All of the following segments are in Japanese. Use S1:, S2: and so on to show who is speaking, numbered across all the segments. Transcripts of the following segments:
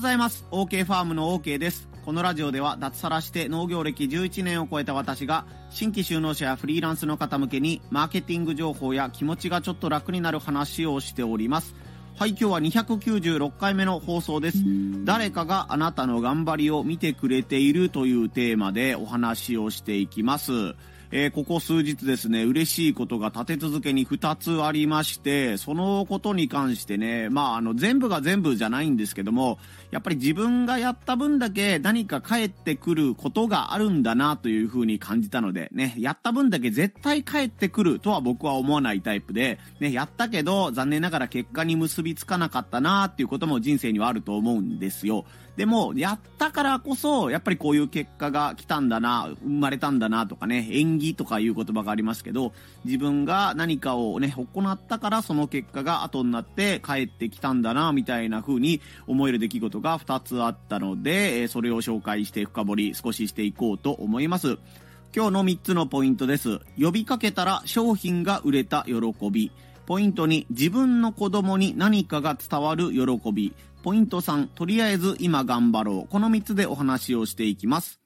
S1: ございます。OK ファームの OK です。このラジオでは脱サラして農業歴11年を超えた私が新規就農者やフリーランスの方向けにマーケティング情報や気持ちがちょっと楽になる話をしております。はい今日は296回目の放送です。誰かがあなたの頑張りを見てくれているというテーマでお話をしていきます。えー、ここ数日ですね、嬉しいことが立て続けに2つありまして、そのことに関してね、まあ、あの、全部が全部じゃないんですけども、やっぱり自分がやった分だけ何か返ってくることがあるんだなというふうに感じたので、ね、やった分だけ絶対返ってくるとは僕は思わないタイプで、ね、やったけど残念ながら結果に結びつかなかったなっていうことも人生にはあると思うんですよ。でも、やったからこそ、やっぱりこういう結果が来たんだな、生まれたんだなとかね、縁起とかいう言葉がありますけど、自分が何かをね、行ったからその結果が後になって帰ってきたんだな、みたいな風に思える出来事が2つあったので、それを紹介して深掘り少ししていこうと思います。今日の3つのポイントです。呼びかけたら商品が売れた喜び。ポイント2、自分の子供に何かが伝わる喜び。ポイント3、とりあえず今頑張ろう。この3つでお話をしていきます。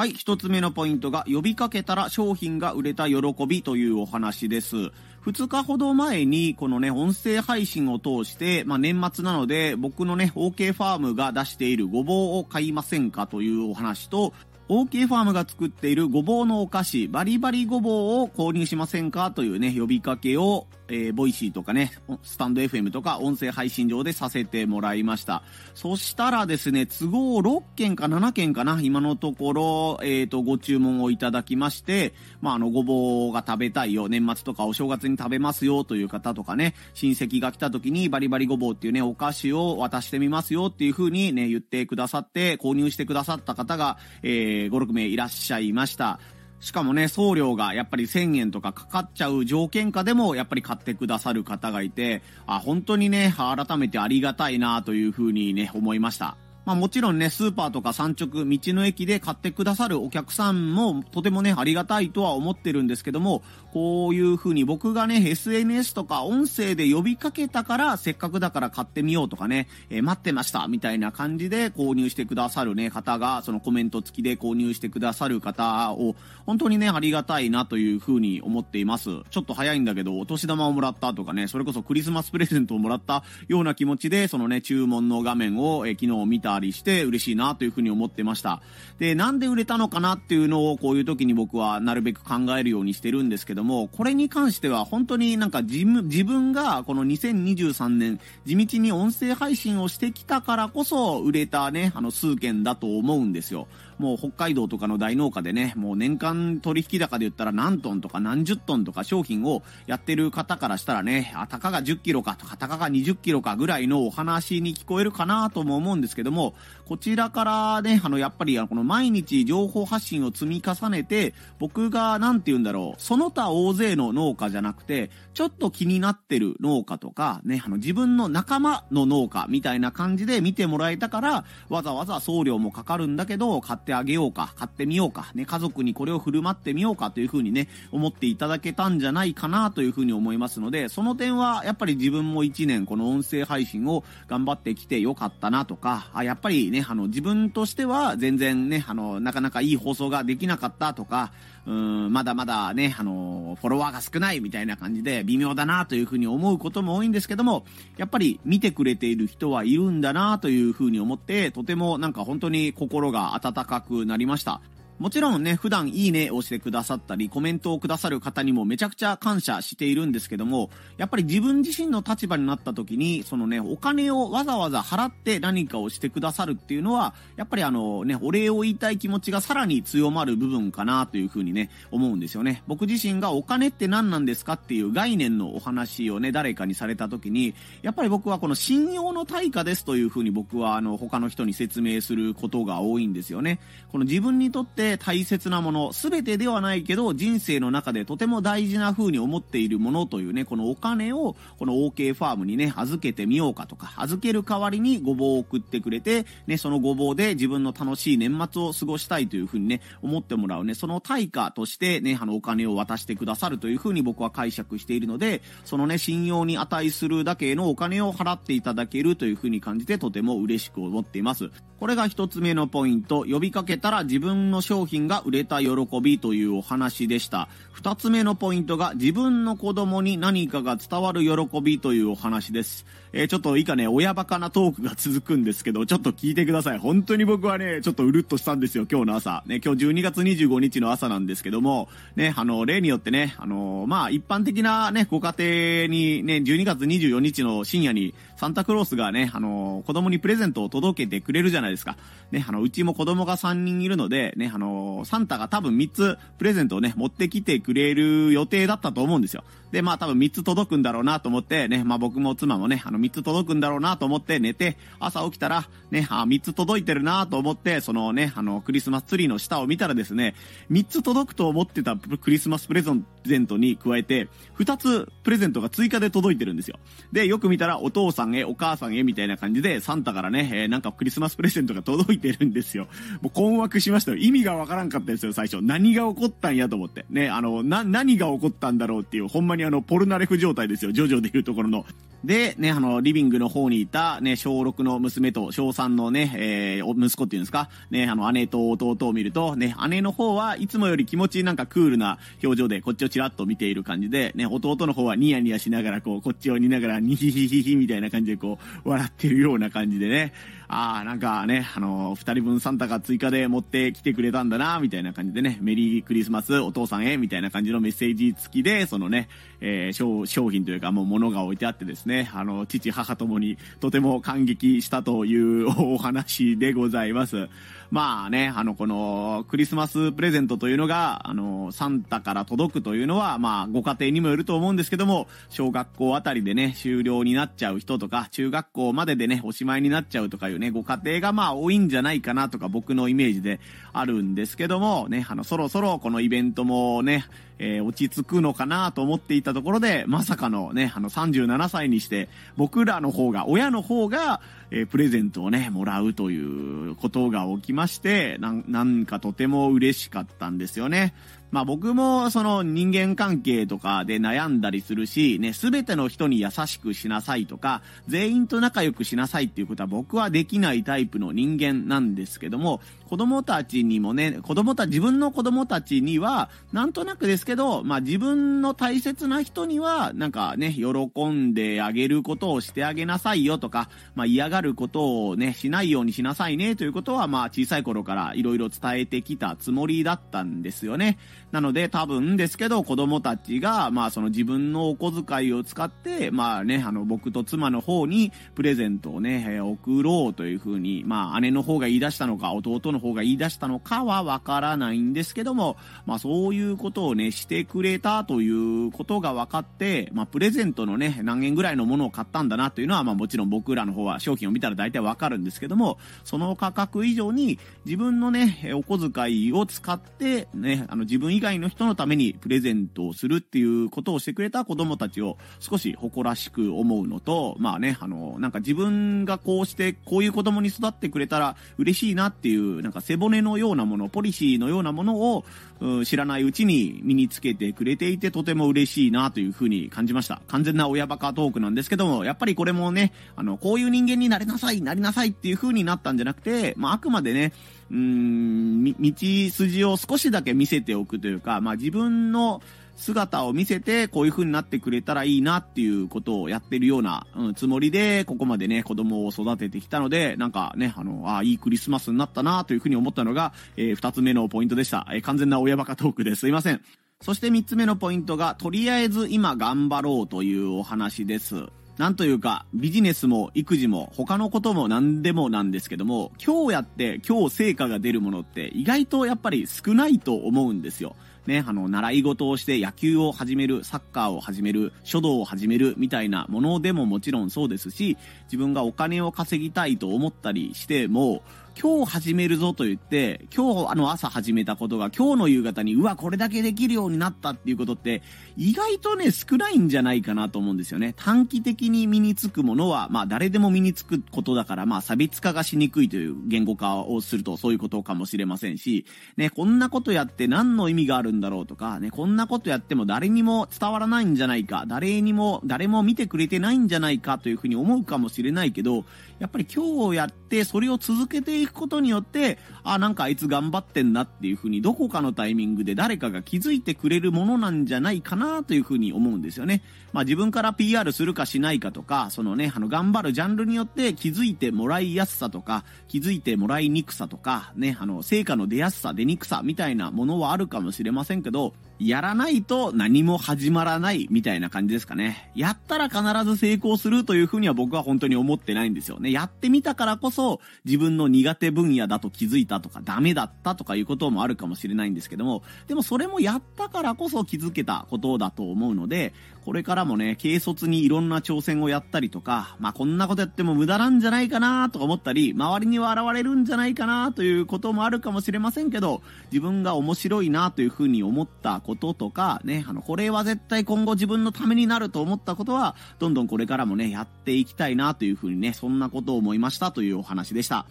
S1: はい、一つ目のポイントが、呼びかけたら商品が売れた喜びというお話です。2日ほど前に、このね、音声配信を通して、まあ、年末なので、僕のね、OK ファームが出しているごぼうを買いませんかというお話と、OK ファームが作っているごぼうのお菓子、バリバリごぼうを購入しませんかというね、呼びかけをえー、 Voicy とかね、 stand.fm とか音声配信上でさせてもらいました。そしたらですね、都合6件か7件かな、今のところ、えっ、ー、と、ご注文をいただきまして、まあ、あの、ごぼうが食べたいよ、年末とかお正月に食べますよという方とかね、親戚が来た時にバリバリごぼうっていうね、お菓子を渡してみますよっていう風にね、言ってくださって、購入してくださった方が、えー、5、6名いらっしゃいました。しかもね、送料がやっぱり1000円とかかかっちゃう条件下でもやっぱり買ってくださる方がいて、あ、本当にね、改めてありがたいなというふうにね、思いました。まあもちろんね、スーパーとか産直、道の駅で買ってくださるお客さんもとてもね、ありがたいとは思ってるんですけども、こういう風に僕がね、SNS とか音声で呼びかけたから、せっかくだから買ってみようとかね、えー、待ってましたみたいな感じで購入してくださるね、方が、そのコメント付きで購入してくださる方を、本当にね、ありがたいなという風に思っています。ちょっと早いんだけど、お年玉をもらったとかね、それこそクリスマスプレゼントをもらったような気持ちで、そのね、注文の画面を、えー、昨日見たたりして嬉しいなという風に思ってました。で、なんで売れたのかなっていうのをこういう時に僕はなるべく考えるようにしてるんですけども、これに関しては本当になんか自分がこの2023年地道に音声配信をしてきたからこそ売れたね、あの数件だと思うんですよ。もう北海道とかの大農家でね、もう年間取引高で言ったら何トンとか何十トンとか商品をやってる方からしたらね、あ、たかが10キロかとか、たかが20キロかぐらいのお話に聞こえるかなとも思うんですけども、こちらからね、あの、やっぱりこの毎日情報発信を積み重ねて、僕が何て言うんだろう、その他大勢の農家じゃなくて、ちょっと気になってる農家とか、ね、あの、自分の仲間の農家みたいな感じで見てもらえたから、わざわざ送料もかかるんだけど、買ってってあげようか、買ってみようか、ね、家族にこれを振る舞ってみようかというふうにね、思っていただけたんじゃないかなというふうに思いますので、その点はやっぱり自分も1年この音声配信を頑張ってきてよかったなとか、あ、やっぱりね、あの、自分としては全然ね、あの、なかなかいい放送ができなかったとか、うん、まだまだね、あの、フォロワーが少ないみたいな感じで微妙だなというふうに思うことも多いんですけども、やっぱり見てくれている人はいるんだなというふうに思って、とてもなんか本当に心が温かくなりました。もちろんね、普段いいねをしてくださったり、コメントをくださる方にもめちゃくちゃ感謝しているんですけども、やっぱり自分自身の立場になった時に、そのね、お金をわざわざ払って何かをしてくださるっていうのは、やっぱりあのね、お礼を言いたい気持ちがさらに強まる部分かなというふうにね、思うんですよね。僕自身がお金って何なんですかっていう概念のお話をね、誰かにされた時に、やっぱり僕はこの信用の対価ですというふうに僕はあの、他の人に説明することが多いんですよね。この自分にとってで大切なもの、すべてではないけど、人生の中でとても大事な風に思っているものというね、このお金を、この OK ファームにね、預けてみようかとか、預ける代わりにごぼうを送ってくれて、ね、そのごぼうで自分の楽しい年末を過ごしたいという風にね、思ってもらうね、その対価としてね、あの、お金を渡してくださるという風に僕は解釈しているので、そのね、信用に値するだけのお金を払っていただけるという風に感じて、とても嬉しく思っています。これが一つ目のポイント、呼びかけたら自分の商品が売れた喜びというお話でした。二つ目のポイントが自分の子供に何かが伝わる喜びというお話です。えー、ちょっと以下ね、親バカなトークが続くんですけど、ちょっと聞いてください。本当に僕はね、ちょっとうるっとしたんですよ、今日の朝。ね、今日12月25日の朝なんですけども、ね、あの、例によってね、あの、まあ、一般的なね、ご家庭にね、12月24日の深夜にサンタクロースがね、あの、子供にプレゼントを届けてくれるじゃないですか。ね、あの、うちも子供が3人いるので、ね、あの、サンタが多分3つプレゼントをね、持ってきてくれる予定だったと思うんですよ。で、まあ多分3つ届くんだろうなと思って、ね、まあ僕も妻もね、あの3つ届くんだろうなと思って寝て、朝起きたら、ね、あ、3つ届いてるなと思って、そのね、あの、クリスマスツリーの下を見たらですね、3つ届くと思ってたクリスマスプレゼントに加えて、2つプレゼントが追加で届いてるんですよ。で、よく見たらお父さんんへ、お母さんへみたいな感じで、サンタからね、えー、なんかクリスマスプレゼントが届いてるんですよ。もう困惑しましたよ。意味がわからんかったですよ、最初。何が起こったんやと思って。ね、あの、な、何が起こったんだろうっていう、ほんまにあの、ポルナレフ状態ですよ。ジョジョでいうところの。で、ね、あの、リビングの方にいた、ね、小6の娘と小3のね、えー、息子っていうんですか、ね、あの、姉と弟を見ると、ね、姉の方はいつもより気持ちなんかクールな表情でこっちをちらっと見ている感じで、ね、弟の方はニヤニヤしながらこう、こっちを見ながらニヒヒヒヒみたいな感じでこう、笑ってるような感じでね、ああ、なんかね、あのー、二人分サンタが追加で持ってきてくれたんだな、みたいな感じでね、メリークリスマスお父さんへ、みたいな感じのメッセージ付きで、そのね、えー、商商品というかもう物が置いてあってですね、あの、父、母ともにとても感激したというお話でございます。まあね、あの、このクリスマスプレゼントというのが、あの、サンタから届くというのは、まあ、ご家庭にもよると思うんですけども、小学校あたりでね、終了になっちゃう人とか、中学校まででね、おしまいになっちゃうとかいうね、ご家庭がまあ多いんじゃないかなとか僕のイメージであるんですけども、ね、あの、そろそろこのイベントもね、えー、落ち着くのかなと思っていたところで、まさかのね、あの37歳にして、僕らの方が、親の方が、えー、プレゼントをね、もらうということが起きまして、なんかとても嬉しかったんですよね。まあ僕もその人間関係とかで悩んだりするし、ね、すべての人に優しくしなさいとか、全員と仲良くしなさいっていうことは僕はできないタイプの人間なんですけども、子供たちにもね、子供た、自分の子供たちには、なんとなくですけど、まあ自分の大切な人には、なんかね、喜んであげることをしてあげなさいよとか、まあ嫌がることをね、しないようにしなさいねということは、まあ小さい頃から色々伝えてきたつもりだったんですよね。なので多分ですけど子供たちが、まあその自分のお小遣いを使って、まあね、あの僕と妻の方にプレゼントをね、送ろうというふうに、まあ姉の方が言い出したのか、弟の方が言い出したのかはわからないんですけども、まあそういうことをね、してくれたということが分かって、まあプレゼントのね、何円ぐらいのものを買ったんだなというのは、まあもちろん僕らの方は商品を見たら大体わかるんですけども、その価格以上に自分のね、お小遣いを使って、ね、あの自分以外の人のためにプレゼントをするっていうことをしてくれた子供たちを少し誇らしく思うのと、まあね、あの、なんか自分がこうしてこういう子供に育ってくれたら嬉しいなっていう、なんか背骨のようなもの、ポリシーのようなものを、知らないうちに身につけてくれていてとても嬉しいなというふうに感じました。完全な親バカトークなんですけども、やっぱりこれもね、あの、こういう人間になれなさい、なりなさいっていう風になったんじゃなくて、まあ、あくまでね、うーん、道筋を少しだけ見せておくといういうか、まあ、自分の姿を見せて、こういう風になってくれたらいいなっていうことをやってるような、うん、つもりで、ここまでね、子供を育ててきたので、なんかね、あの、あいいクリスマスになったなという風に思ったのが、えー、二つ目のポイントでした。えー、完全な親バカトークですいません。そして三つ目のポイントが、とりあえず今頑張ろうというお話です。なんというか、ビジネスも育児も他のことも何でもなんですけども、今日やって今日成果が出るものって意外とやっぱり少ないと思うんですよ。ね、あの、習い事をして野球を始める、サッカーを始める、書道を始めるみたいなものでももちろんそうですし、自分がお金を稼ぎたいと思ったりしても、今日始めるぞと言って、今日あの朝始めたことが今日の夕方に、うわ、これだけできるようになったっていうことって、意外とね、少ないんじゃないかなと思うんですよね。短期的に身につくものは、まあ誰でも身につくことだから、まあ差別化がしにくいという言語化をするとそういうことかもしれませんし、ね、こんなことやって何の意味があるんだろうとか、ね、こんなことやっても誰にも伝わらないんじゃないか、誰にも、誰も見てくれてないんじゃないかというふうに思うかもしれないけど、やっぱり今日をやってそれを続けていくことによって、あ、なんかあいつ頑張ってんなっていうふうにどこかのタイミングで誰かが気づいてくれるものなんじゃないかなというふうに思うんですよね。まあ自分から PR するかしないかとか、そのね、あの頑張るジャンルによって気づいてもらいやすさとか、気づいてもらいにくさとか、ね、あの成果の出やすさ、出にくさみたいなものはあるかもしれませんけど、やらないと何も始まらないみたいな感じですかね。やったら必ず成功するというふうには僕は本当に思ってないんですよね。やってみたからこそ自分の苦手分野だと気づいたとかダメだったとかいうこともあるかもしれないんですけども、でもそれもやったからこそ気づけたことだと思うので、これからもね、軽率にいろんな挑戦をやったりとか、まあこんなことやっても無駄なんじゃないかなとか思ったり、周りには現れるんじゃないかなということもあるかもしれませんけど、自分が面白いなというふうに思ったこととか、ね、あの、これは絶対今後自分のためになると思ったことは、どんどんこれからもね、やっていきたいなというふうにね、そんなことを思いましたというお話でした。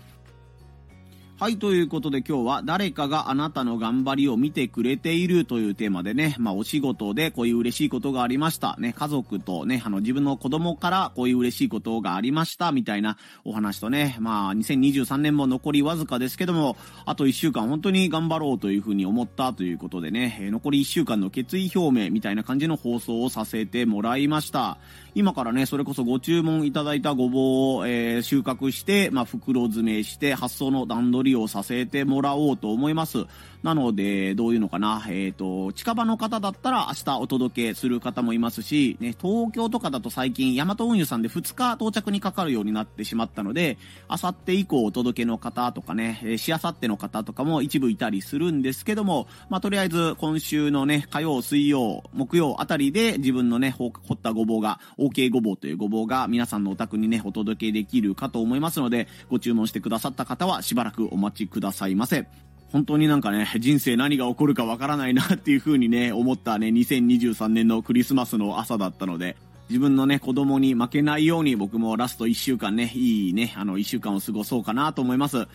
S1: はい、ということで今日は誰かがあなたの頑張りを見てくれているというテーマでね、まあお仕事でこういう嬉しいことがありました。ね、家族とね、あの自分の子供からこういう嬉しいことがありましたみたいなお話とね、まあ2023年も残りわずかですけども、あと1週間本当に頑張ろうというふうに思ったということでね、残り1週間の決意表明みたいな感じの放送をさせてもらいました。今からね、それこそご注文いただいたごぼうを、えー、収穫して、まあ袋詰めして発送の段取りをさせてもらおうと思います。なので、どういうのかな。えっ、ー、と、近場の方だったら明日お届けする方もいますし、ね、東京とかだと最近、ヤマト運輸さんで2日到着にかかるようになってしまったので、あさって以降お届けの方とかね、えしあさっての方とかも一部いたりするんですけども、まあ、とりあえず今週のね、火曜、水曜、木曜あたりで自分のね、掘ったごぼうが、OK ごぼうというごぼうが皆さんのお宅にね、お届けできるかと思いますので、ご注文してくださった方はしばらくお待ちくださいませ。本当になんかね、人生何が起こるかわからないなっていう風にね、思ったね、2023年のクリスマスの朝だったので、自分のね、子供に負けないように僕もラスト1週間ね、いいね、あの1週間を過ごそうかなと思います。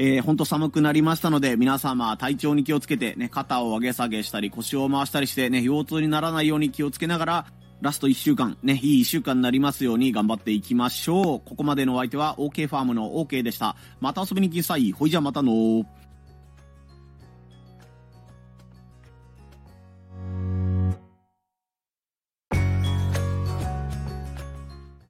S1: えー、ほんと寒くなりましたので、皆様体調に気をつけてね、肩を上げ下げしたり、腰を回したりしてね、腰痛にならないように気をつけながら、ラスト1週間、ね、いい1週間になりますように頑張っていきましょう。ここまでのお相手は OK ファームの OK でした。また遊びに来なさい。ほいじゃまたの